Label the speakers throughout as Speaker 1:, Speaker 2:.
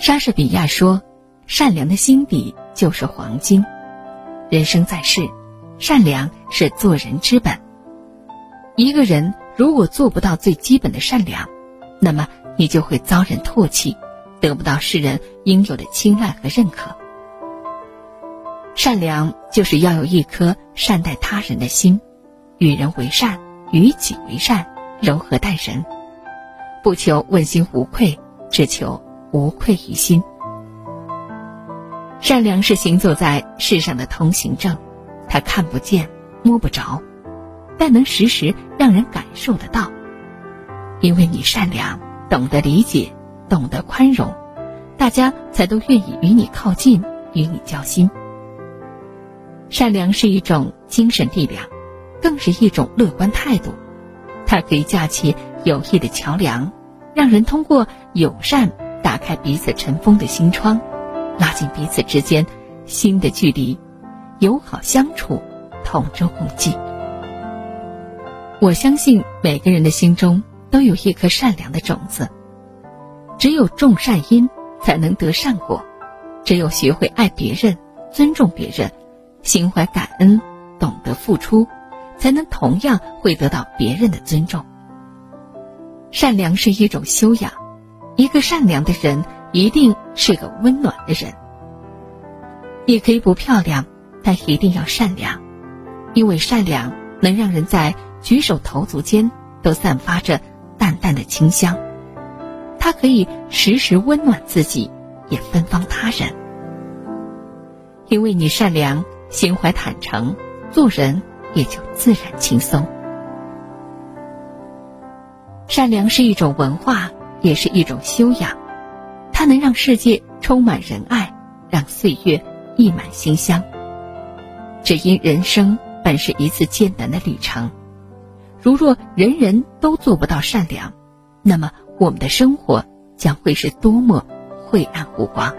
Speaker 1: 莎士比亚说：“善良的心底就是黄金。”人生在世，善良是做人之本。一个人如果做不到最基本的善良，那么你就会遭人唾弃，得不到世人应有的青睐和认可。善良就是要有一颗善待他人的心，与人为善，与己为善，柔和待人，不求问心无愧，只求无愧于心。善良是行走在世上的通行证，它看不见、摸不着，但能时时让人感受得到。因为你善良，懂得理解，懂得宽容，大家才都愿意与你靠近，与你交心。善良是一种精神力量，更是一种乐观态度。它可以架起友谊的桥梁，让人通过友善打开彼此尘封的心窗。拉近彼此之间心的距离，友好相处，同舟共济。我相信每个人的心中都有一颗善良的种子。只有种善因，才能得善果；只有学会爱别人、尊重别人，心怀感恩，懂得付出，才能同样会得到别人的尊重。善良是一种修养，一个善良的人。一定是个温暖的人。你可以不漂亮，但一定要善良，因为善良能让人在举手投足间都散发着淡淡的清香。它可以时时温暖自己，也芬芳他人。因为你善良，心怀坦诚，做人也就自然轻松。善良是一种文化，也是一种修养。它能让世界充满仁爱，让岁月溢满馨香。只因人生本是一次艰难的旅程，如若人人都做不到善良，那么我们的生活将会是多么晦暗无光。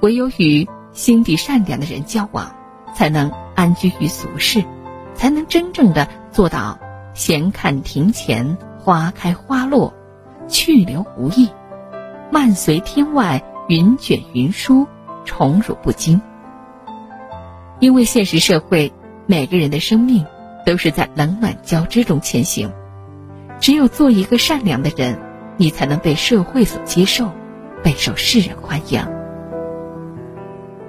Speaker 1: 唯有与心地善良的人交往，才能安居于俗世，才能真正的做到闲看庭前花开花落，去留无意。漫随天外云卷云舒，宠辱不惊。因为现实社会，每个人的生命都是在冷暖交织中前行。只有做一个善良的人，你才能被社会所接受，备受世人欢迎。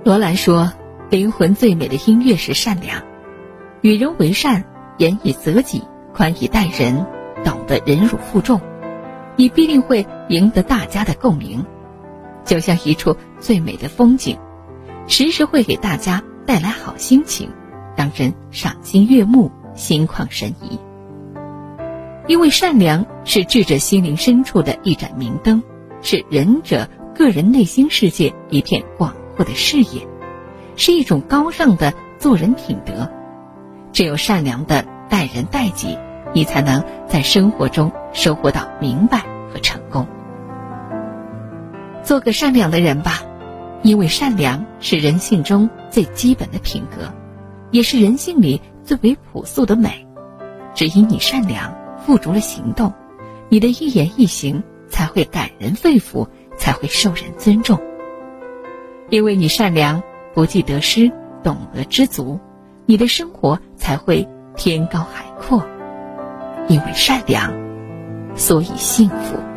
Speaker 1: 罗兰说：“灵魂最美的音乐是善良，与人为善，严以责己，宽以待人，懂得忍辱负重。”你必定会赢得大家的共鸣，就像一处最美的风景，时时会给大家带来好心情，让人赏心悦目、心旷神怡。因为善良是智者心灵深处的一盏明灯，是仁者个人内心世界一片广阔的视野，是一种高尚的做人品德。只有善良的待人待己。你才能在生活中收获到明白和成功。做个善良的人吧，因为善良是人性中最基本的品格，也是人性里最为朴素的美。只因你善良，付诸了行动，你的一言一行才会感人肺腑，才会受人尊重。因为你善良，不计得失，懂得知足，你的生活才会天高海阔。因为善良，所以幸福。